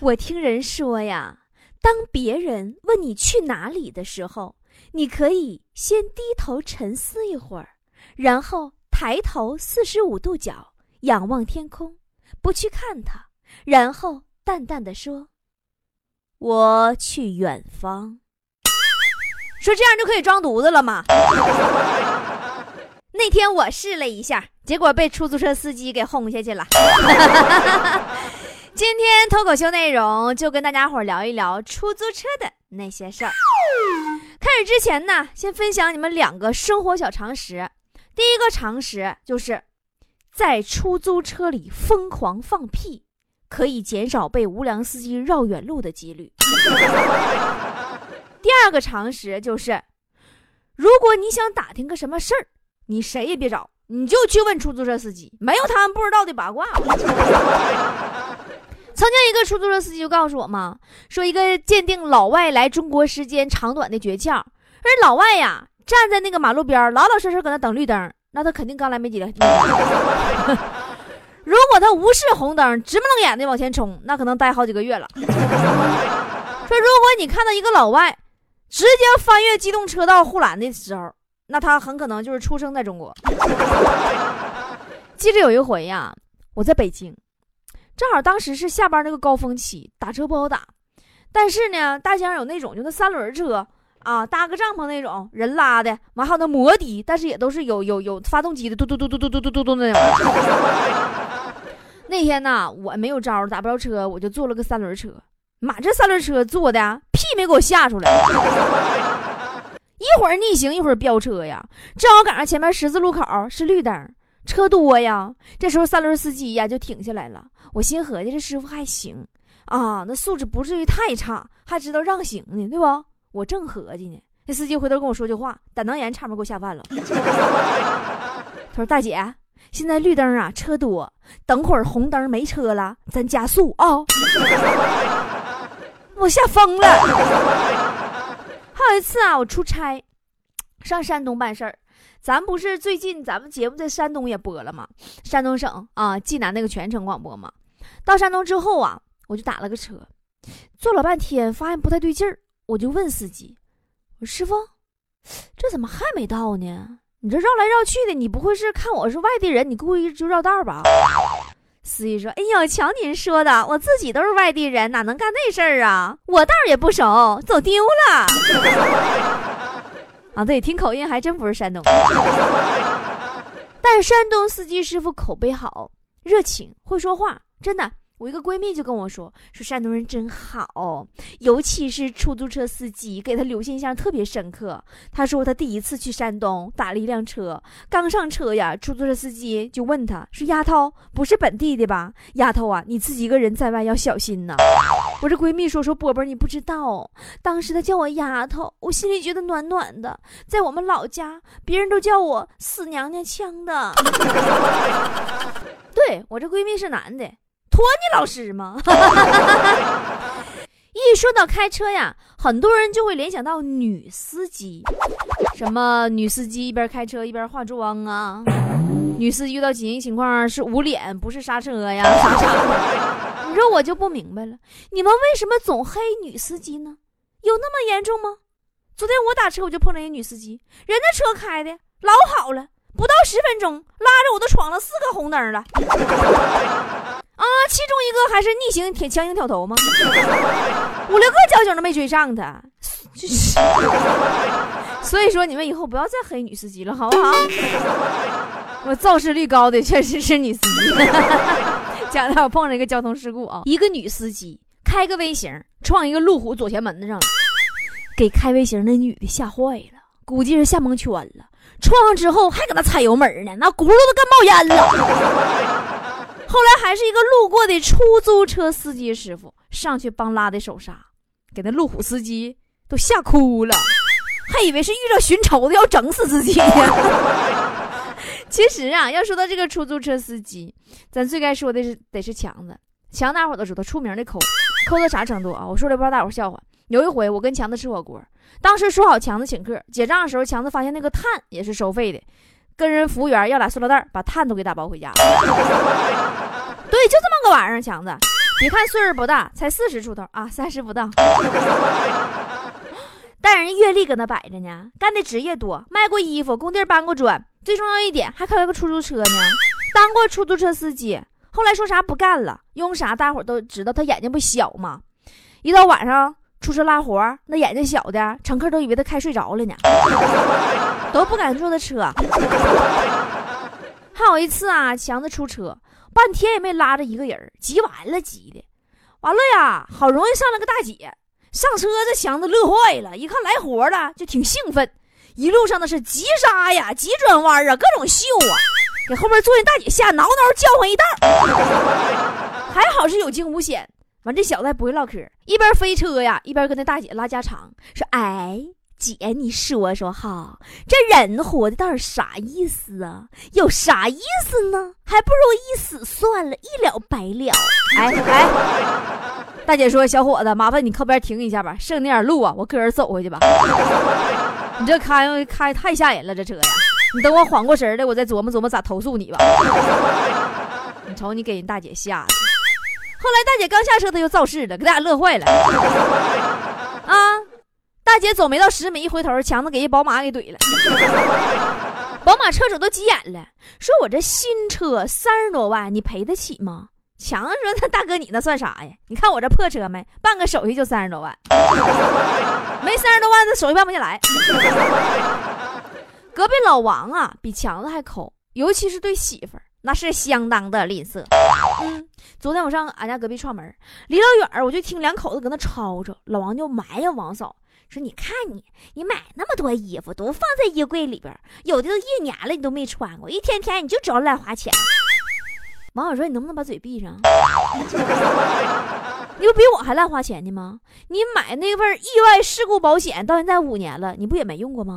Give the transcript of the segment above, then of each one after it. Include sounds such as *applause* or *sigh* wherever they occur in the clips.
我听人说呀，当别人问你去哪里的时候，你可以先低头沉思一会儿，然后抬头四十五度角仰望天空，不去看它，然后淡淡的说：“我去远方。”说这样就可以装犊子了吗？*laughs* 那天我试了一下，结果被出租车司机给轰下去了。*laughs* 今天脱口秀内容就跟大家伙聊一聊出租车的那些事儿。开始之前呢，先分享你们两个生活小常识。第一个常识就是，在出租车里疯狂放屁，可以减少被无良司机绕远路的几率。*laughs* 第二个常识就是，如果你想打听个什么事儿，你谁也别找，你就去问出租车司机，没有他们不知道的八卦。曾经一个出租车司机就告诉我嘛，说一个鉴定老外来中国时间长短的诀窍。而老外呀，站在那个马路边老老实实搁那等绿灯，那他肯定刚来没几天。*laughs* 如果他无视红灯，直瞪眼的往前冲，那可能待好几个月了。*laughs* 说如果你看到一个老外直接翻越机动车道护栏的时候，那他很可能就是出生在中国。*laughs* 记着有一回呀，我在北京。正好当时是下班那个高峰期，打车不好打。但是呢，大街上有那种就那三轮车啊，搭个帐篷那种人拉的，完还有那摩的，但是也都是有有有发动机的，嘟嘟嘟嘟嘟嘟嘟嘟嘟那种。*laughs* 那天呢，我没有招，打不着车，我就坐了个三轮车。妈，这三轮车坐的屁没给我吓出来，*laughs* 一会儿逆行，一会儿飙车呀。正好赶上前面十字路口是绿灯。车多呀，这时候三轮司机呀就停下来了。我心合计这师傅还行啊，那素质不至于太差，还知道让行呢，对不？我正合计呢，那司机回头跟我说句话，胆囊炎差点给我吓犯了。*laughs* 他说：“大姐，现在绿灯啊，车多，等会儿红灯没车了，咱加速啊！” *laughs* 我吓疯了。还有一次啊，我出差上山东办事儿。咱不是最近咱们节目在山东也播了吗？山东省啊，济南那个全程广播嘛。到山东之后啊，我就打了个车，坐了半天，发现不太对劲儿，我就问司机：“我说师傅，这怎么还没到呢？你这绕来绕去的，你不会是看我是外地人，你故意就绕道吧？”司机说：“哎呦，瞧您说的，我自己都是外地人，哪能干那事儿啊？我道也不熟，走丢了。”啊，对，听口音还真不是山东，但山东司机师傅口碑好，热情，会说话，真的。我一个闺蜜就跟我说，说山东人真好，尤其是出租车司机，给她留印象特别深刻。她说她第一次去山东，打了一辆车，刚上车呀，出租车司机就问她说：“丫头，不是本地的吧？丫头啊，你自己一个人在外要小心呐。”我这闺蜜说：“说波波，你不知道，当时她叫我丫头，我心里觉得暖暖的。在我们老家，别人都叫我死娘娘腔的。*laughs* 对我这闺蜜是男的。”托你老师吗？*laughs* 一说到开车呀，很多人就会联想到女司机，什么女司机一边开车一边化妆啊，女司机遇到紧急情况是捂脸不是刹车呀，啥啥的。你说我就不明白了，你们为什么总黑女司机呢？有那么严重吗？昨天我打车我就碰到一女司机，人家车开的老好了，不到十分钟拉着我都闯了四个红灯了。啊，其中一个还是逆行舔强行挑头吗？*laughs* 五六个交警都没追上他，所以说你们以后不要再黑女司机了，好不好？*laughs* 我肇事率高的确实是女司机。*laughs* 讲到我碰上一个交通事故啊，一个女司机开个微型撞一个路虎左前门子上了，给开微型那女的吓坏了，估计是吓蒙圈了。撞上之后还搁那踩油门呢，那轱辘都干冒烟了。后来还是一个路过的出租车司机师傅上去帮拉的手刹，给那路虎司机都吓哭了，还以为是遇到寻仇的要整死自己呢。*laughs* 其实啊，要说到这个出租车司机，咱最该说的是得是强子。强大伙都知道，出名的抠，抠到啥程度啊？我说的不知道大伙笑话。有一回我跟强子吃火锅，当时说好强子请客，结账的时候，强子发现那个碳也是收费的，跟人服务员要俩塑料袋，把碳都给打包回家。对，就这么个玩意儿。强子，别看岁数不大，才四十出头啊，三十不到，*laughs* 但人阅历搁那摆着呢，干的职业多，卖过衣服，工地搬过砖。最重要一点，还开了个出租车呢，当过出租车司机。后来说啥不干了，用啥？大伙都知道他眼睛不小吗？一到晚上出车拉活，那眼睛小的乘客都以为他开睡着了呢，都不敢坐他车。*laughs* 还有一次啊，强子出车，半天也没拉着一个人，急完了，急的，完了呀，好容易上了个大姐，上车这祥子乐坏了，一看来活了，就挺兴奋。一路上那是急刹呀，急转弯啊，各种秀啊，给后边坐的大姐吓挠挠叫唤一道。*laughs* 还好是有惊无险。完，这小子还不会唠嗑，一边飞车呀，一边跟那大姐拉家常，说：“哎，姐，你说说哈，这人活的到底啥意思啊？有啥意思呢？还不如一死算了，一了百了。”哎哎，大姐说：“小伙子，麻烦你靠边停一下吧，剩那点路啊，我个人走回去吧。*laughs* ”你这开开太吓人了，这车呀！你等我缓过神来，我再琢磨琢磨咋投诉你吧。你瞅你给人大姐吓的。后来大姐刚下车，他就造势了，给大家乐坏了。啊！大姐走没到十米，一回头，强子给一宝马给怼了。*laughs* 宝马车主都急眼了，说我这新车三十多万，你赔得起吗？强子说：“那大哥，你那算啥呀？你看我这破车没，办个手续就三十多万，*laughs* 没三十多万，那手续办不下来。隔壁老王啊，比强子还抠，尤其是对媳妇儿，那是相当的吝啬。嗯，昨天我上俺家隔壁串门，离老远我就听两口子搁那吵吵，老王就埋怨王嫂说：“你看你，你买那么多衣服都放在衣柜里边，有的都一年了，你都没穿过，一天天你就知道乱花钱。”王小说：“你能不能把嘴闭上？*laughs* 你不比我还乱花钱呢吗？你买那份意外事故保险到现在五年了，你不也没用过吗？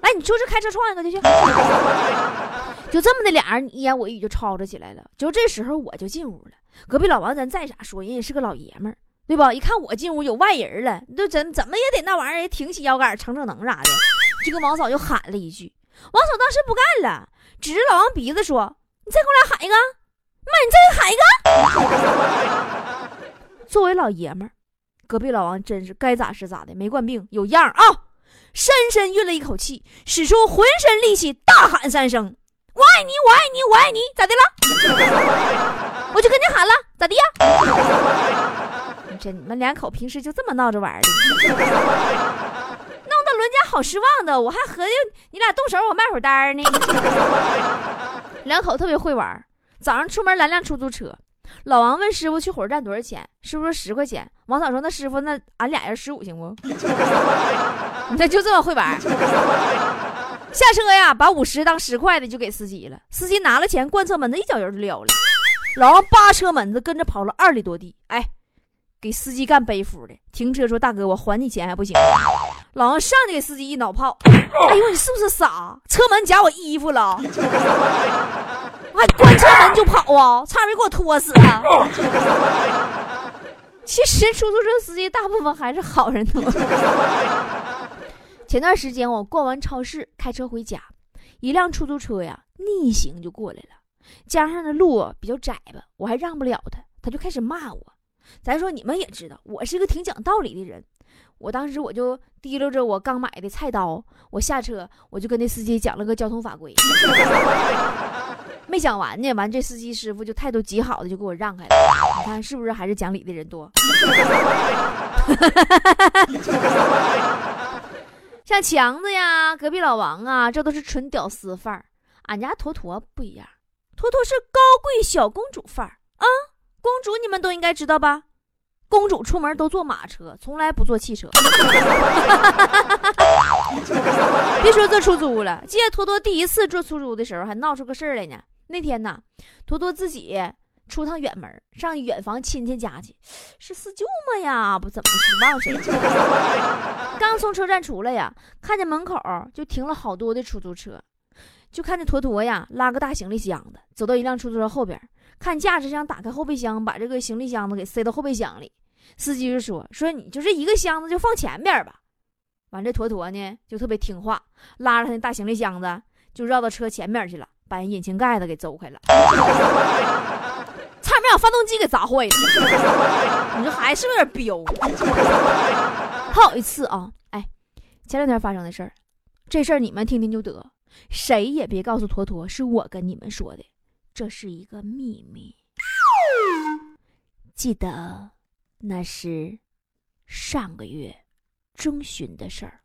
来，*laughs* 你出去开车撞一个就去。*laughs* 就这么的，俩人你一言我一语就吵吵起来了。就这时候我就进屋了。隔壁老王，咱再咋说，人也是个老爷们儿，对吧？一看我进屋有外人了，你都怎怎么也得那玩意儿挺起腰杆，逞逞能啥的，就跟王嫂就喊了一句。王嫂当时不干了，指着老王鼻子说。你再给我俩喊一个，妈，你再给喊一个。作为老爷们儿，隔壁老王真是该咋是咋的，没惯病，有样啊！深深运了一口气，使出浑身力气，大喊三声：“我爱你，我爱你，我爱你！”咋的了？*laughs* 我就跟你喊了，咋的呀？这你们两口平时就这么闹着玩的，*laughs* 弄得伦家好失望的。我还合计你俩动手，我卖会儿单呢。*laughs* 两口特别会玩，早上出门拦辆出租车，老王问师傅去火车站多少钱，师傅说十块钱。王嫂说：“那师傅，那俺俩人十五行不？” *laughs* 你这就这么会玩。下车呀，把五十当十块的就给司机了。司机拿了钱，关车门子一脚油就撂了。老王扒车门子，跟着跑了二里多地，哎，给司机干背夫的。停车说：“大哥，我还你钱还不行？”老王上去给司机一脑泡，*laughs* 哎呦，你是不是傻？车门夹我衣服了，*laughs* 我还关车门就跑啊，差点给我拖死啊。*laughs* 其实出租车司机大部分还是好人多。前段时间我逛完超市开车回家，一辆出租车呀逆行就过来了，加上那路比较窄吧，我还让不了他，他就开始骂我。咱说你们也知道，我是个挺讲道理的人。我当时我就提溜着我刚买的菜刀，我下车我就跟那司机讲了个交通法规，*laughs* 没讲完呢，完这司机师傅就态度极好的就给我让开了。你看是不是还是讲理的人多？*laughs* 像强子呀，隔壁老王啊，这都是纯屌丝范儿。俺家坨坨不一样，坨坨是高贵小公主范儿啊。公主你们都应该知道吧？公主出门都坐马车，从来不坐汽车。*laughs* 别说坐出租了，记得坨坨第一次坐出租的时候，还闹出个事儿来呢。那天呢，坨坨自己出趟远门，上远房亲戚家去，是四舅妈呀，不怎么是忘谁了。*laughs* 刚从车站出来呀，看见门口就停了好多的出租车，就看这坨坨呀拉个大行李箱子，走到一辆出租车后边，看驾驶想打开后备箱，把这个行李箱子给塞到后备箱里。司机就说：“说你就这一个箱子就放前边吧。”完，这坨坨呢就特别听话，拉着他那大行李箱子就绕到车前面去了，把人引擎盖子给邹开了，差点把发动机给砸坏了。你说孩子是不是有点彪？还有一次啊，哎，前两天发生的事儿，这事儿你们听听就得，谁也别告诉坨坨是我跟你们说的，这是一个秘密。记得那是上个月。中旬的事儿，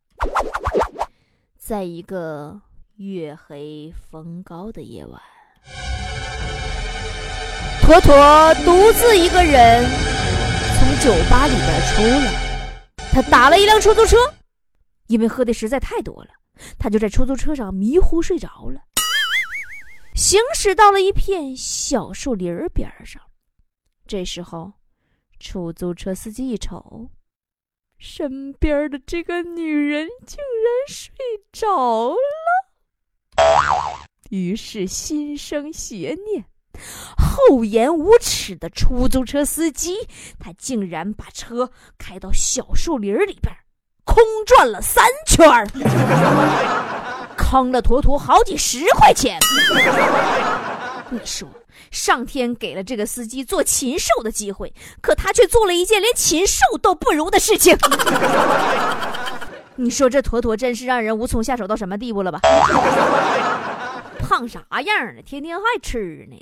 在一个月黑风高的夜晚，坨坨独自一个人从酒吧里边出来，他打了一辆出租车，因为喝的实在太多了，他就在出租车上迷糊睡着了。行驶到了一片小树林边上，这时候，出租车司机一瞅。身边的这个女人竟然睡着了，于是心生邪念，厚颜无耻的出租车司机，他竟然把车开到小树林里边，空转了三圈儿坑了坨坨好几十块钱。你说？上天给了这个司机做禽兽的机会，可他却做了一件连禽兽都不如的事情。你说这坨坨真是让人无从下手到什么地步了吧？胖啥样了？天天还吃呢？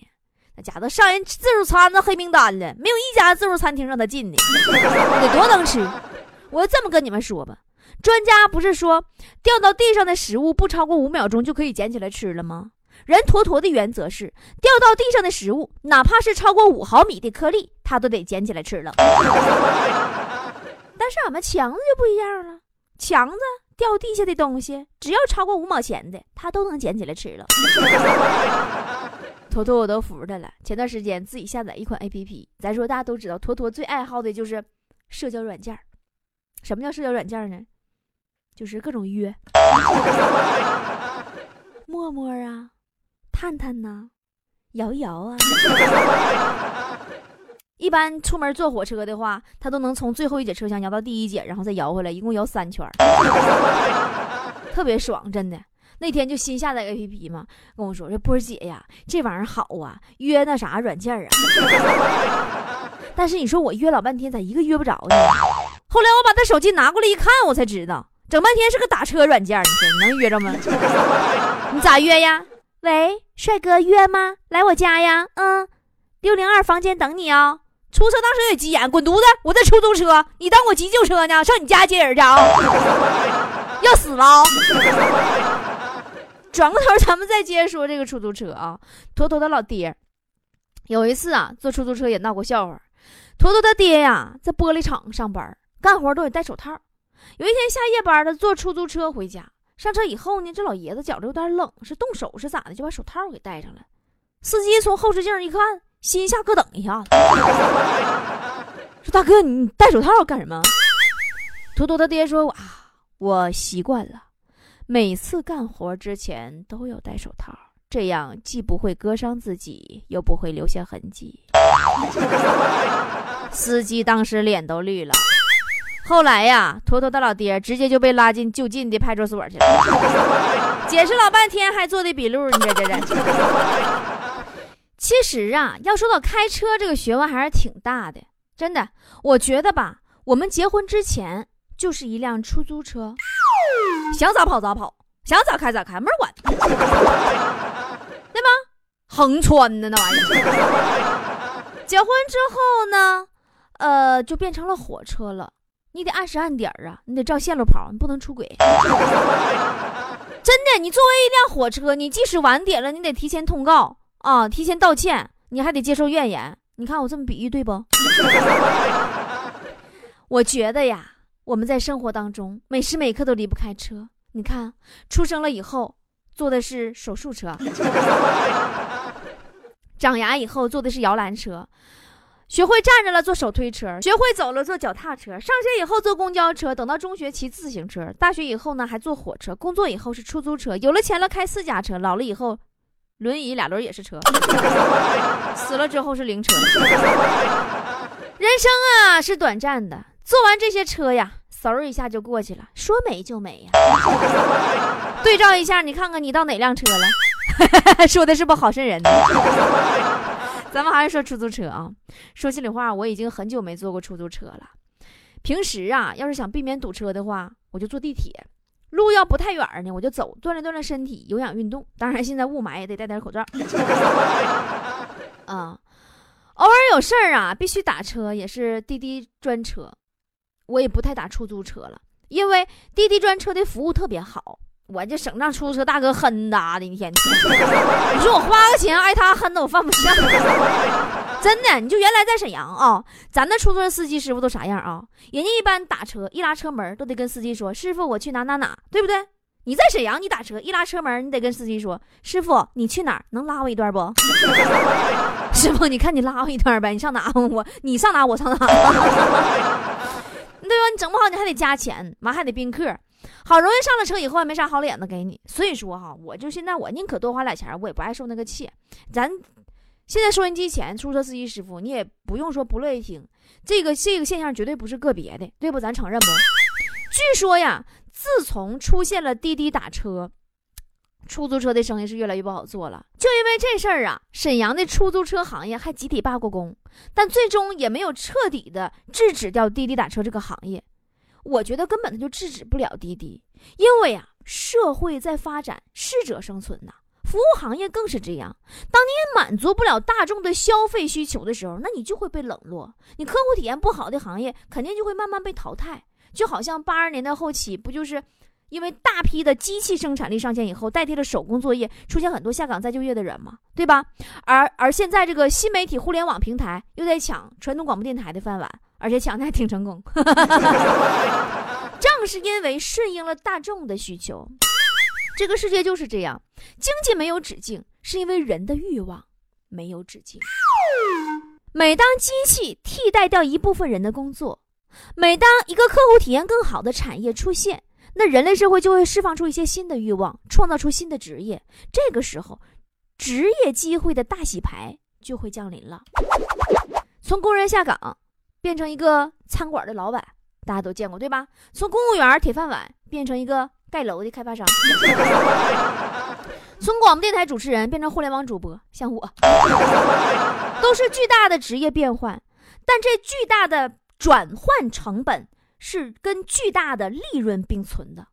那家伙上人自助餐的黑名单了，没有一家自助餐厅让他进的，得多能吃！我就这么跟你们说吧，专家不是说掉到地上的食物不超过五秒钟就可以捡起来吃了吗？人坨坨的原则是，掉到地上的食物，哪怕是超过五毫米的颗粒，他都得捡起来吃了。*laughs* 但是俺们强子就不一样了，强子掉地下的东西，只要超过五毛钱的，他都能捡起来吃了。*laughs* 坨坨我都服他了。前段时间自己下载一款 APP，咱说大家都知道，坨坨最爱好的就是社交软件。什么叫社交软件呢？就是各种约，陌陌啊。探探呐，摇一摇啊！一般出门坐火车的话，他都能从最后一节车厢摇到第一节，然后再摇回来，一共摇三圈，*laughs* 特别爽，真的。那天就新下载 APP 嘛，跟我说：“这波姐呀，这玩意儿好啊，约那啥软件啊。*laughs* ”但是你说我约老半天，咋一个约不着呢？后来我把他手机拿过来一看，我才知道，整半天是个打车软件。你说你能约着吗？*laughs* 你咋约呀？喂，帅哥，约吗？来我家呀？嗯，六零二房间等你哦。出车当时也急眼，滚犊子！我在出租车，你当我急救车呢？上你家接人去啊？*laughs* 要死了！转过头，咱们再接着说这个出租车啊。坨坨的老爹，有一次啊，坐出租车也闹过笑话。坨坨他爹呀，在玻璃厂上班，干活都得戴手套。有一天下夜班，他坐出租车回家。上车以后呢，这老爷子觉着有点冷，是动手是咋的，就把手套给戴上了。司机从后视镜一看，心下咯噔一下子，说：“大哥，你戴手套干什么？”图图他爹说：“啊，我习惯了，每次干活之前都要戴手套，这样既不会割伤自己，又不会留下痕迹。*laughs* ”司机当时脸都绿了。后来呀，坨坨的老爹直接就被拉进就近的派出所去了，*laughs* 解释老半天还做的笔录，你这这这。其实啊，要说到开车这个学问还是挺大的，真的。我觉得吧，我们结婚之前就是一辆出租车，想咋跑咋跑，想咋开咋开，没人管，对吗？横穿的那玩意儿。*laughs* 结婚之后呢，呃，就变成了火车了。你得按时按点儿啊，你得照线路跑，你不能出轨。*laughs* 真的，你作为一辆火车，你即使晚点了，你得提前通告啊，提前道歉，你还得接受怨言。你看我这么比喻对不？*laughs* 我觉得呀，我们在生活当中每时每刻都离不开车。你看，出生了以后坐的是手术车，*laughs* 长牙以后坐的是摇篮车，学会站着了坐手推车，学会走了坐脚踏车，上学以后坐公交车，等到中学骑自行车，大学以后呢还坐火车，工作以后是出租车，有了钱了开私家车，老了以后，轮椅俩轮也是车，死了之后是灵车。人生啊是短暂的，坐完这些车呀，嗖一下就过去了，说没就没呀。对照一下，你看看你到哪辆车了？*laughs* 说的是不好瘆人呢。咱们还是说出租车啊。说心里话，我已经很久没坐过出租车了。平时啊，要是想避免堵车的话，我就坐地铁。路要不太远呢，我就走，锻炼锻炼身体，有氧运动。当然，现在雾霾也得戴点口罩。啊，*laughs* 偶尔有事儿啊，必须打车，也是滴滴专车。我也不太打出租车了，因为滴滴专车的服务特别好。我就省让出租车大哥哼哒的一天，你说我花个钱挨他哼的，我犯不上。真的，你就原来在沈阳啊，咱那出租车司机师傅都啥样啊？人家一般打车一拉车门都得跟司机说：“师傅，我去哪哪哪，对不对？”你在沈阳，你打车一拉车门，你得跟司机说：“师傅，你去哪儿？能拉我一段不？” *laughs* 师傅，你看你拉我一段呗，你上哪 *laughs* 我你上哪我上哪，*laughs* 对吧？你整不好你还得加钱，完还得宾客。好容易上了车以后还没啥好脸子给你，所以说哈，我就现在我宁可多花俩钱，我也不爱受那个气。咱现在收音机前出租车司机师傅，你也不用说不乐意听，这个这个现象绝对不是个别的，对不？咱承认不？据说呀，自从出现了滴滴打车，出租车的生意是越来越不好做了。就因为这事儿啊，沈阳的出租车行业还集体罢过工，但最终也没有彻底的制止掉滴滴打车这个行业。我觉得根本他就制止不了滴滴，因为啊，社会在发展，适者生存呐。服务行业更是这样，当你满足不了大众的消费需求的时候，那你就会被冷落。你客户体验不好的行业，肯定就会慢慢被淘汰。就好像八十年代后期，不就是因为大批的机器生产力上线以后，代替了手工作业，出现很多下岗再就业的人嘛，对吧？而而现在这个新媒体互联网平台又在抢传统广播电台的饭碗。而且抢的还挺成功，*laughs* 正是因为顺应了大众的需求。这个世界就是这样，经济没有止境，是因为人的欲望没有止境。每当机器替代掉一部分人的工作，每当一个客户体验更好的产业出现，那人类社会就会释放出一些新的欲望，创造出新的职业。这个时候，职业机会的大洗牌就会降临了。从工人下岗。变成一个餐馆的老板，大家都见过对吧？从公务员铁饭碗变成一个盖楼的开发商，从广播电台主持人变成互联网主播，像我，都是巨大的职业变换。但这巨大的转换成本是跟巨大的利润并存的。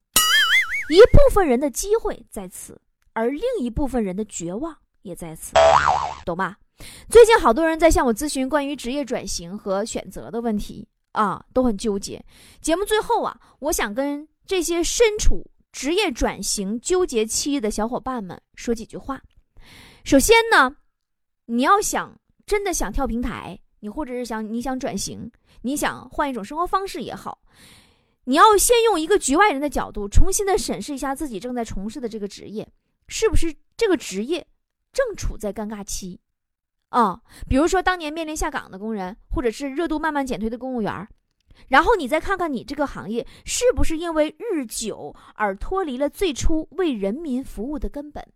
一部分人的机会在此，而另一部分人的绝望也在此，懂吧？最近好多人在向我咨询关于职业转型和选择的问题啊，都很纠结。节目最后啊，我想跟这些身处职业转型纠结期的小伙伴们说几句话。首先呢，你要想真的想跳平台，你或者是想你想转型，你想换一种生活方式也好，你要先用一个局外人的角度，重新的审视一下自己正在从事的这个职业，是不是这个职业正处在尴尬期。啊，比如说当年面临下岗的工人，或者是热度慢慢减退的公务员，然后你再看看你这个行业是不是因为日久而脱离了最初为人民服务的根本。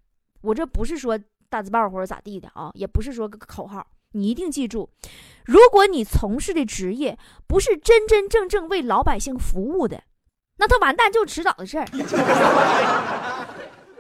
我这不是说大字报或者咋地的啊，也不是说个口号，你一定记住，如果你从事的职业不是真真正正为老百姓服务的，那他完蛋就迟早的事儿。*laughs*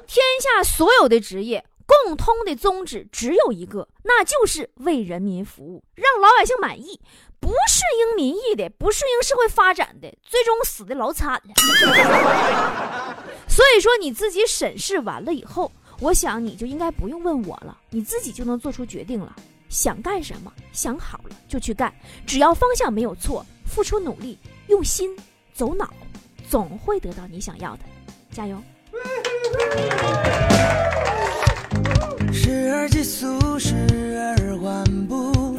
天下所有的职业。共通的宗旨只有一个，那就是为人民服务，让老百姓满意。不顺应民意的，不顺应社会发展的，最终死的老惨了。*laughs* 所以说，你自己审视完了以后，我想你就应该不用问我了，你自己就能做出决定了。想干什么，想好了就去干，只要方向没有错，付出努力，用心走脑，总会得到你想要的。加油！*laughs* 时而急速时而缓步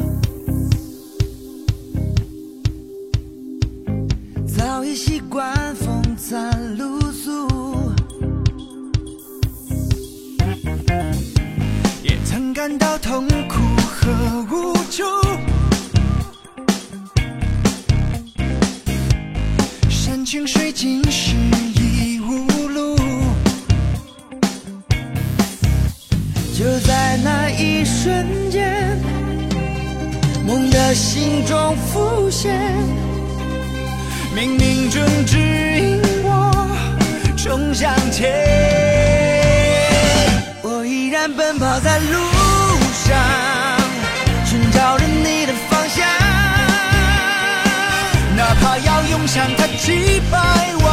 早已习惯风餐露宿也曾感到痛苦和无助山穷水尽看他击败我。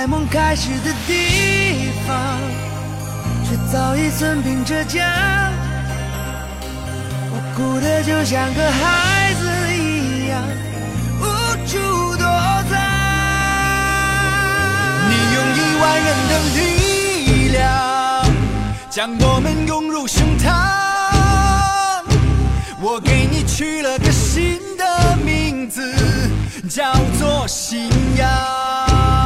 在梦开始的地方，却早已寸兵折将。我哭得就像个孩子一样，无处躲藏。你用一万人的力量，将我们拥入胸膛。我给你取了个新的名字，叫做信仰。